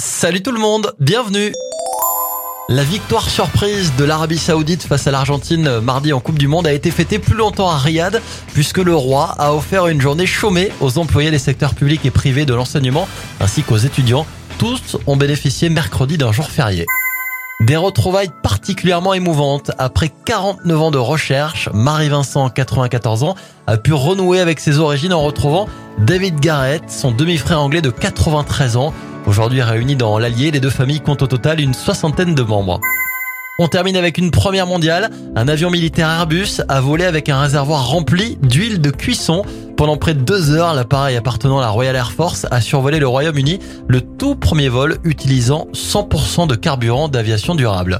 Salut tout le monde, bienvenue la victoire surprise de l'Arabie Saoudite face à l'Argentine mardi en Coupe du Monde a été fêtée plus longtemps à Riyad puisque le roi a offert une journée chômée aux employés des secteurs publics et privés de l'enseignement ainsi qu'aux étudiants. Tous ont bénéficié mercredi d'un jour férié. Des retrouvailles particulièrement émouvantes. Après 49 ans de recherche, Marie-Vincent, 94 ans, a pu renouer avec ses origines en retrouvant David Garrett, son demi-frère anglais de 93 ans. Aujourd'hui réunis dans l'Allier, les deux familles comptent au total une soixantaine de membres. On termine avec une première mondiale. Un avion militaire Airbus a volé avec un réservoir rempli d'huile de cuisson. Pendant près de deux heures, l'appareil appartenant à la Royal Air Force a survolé le Royaume-Uni, le tout premier vol utilisant 100% de carburant d'aviation durable.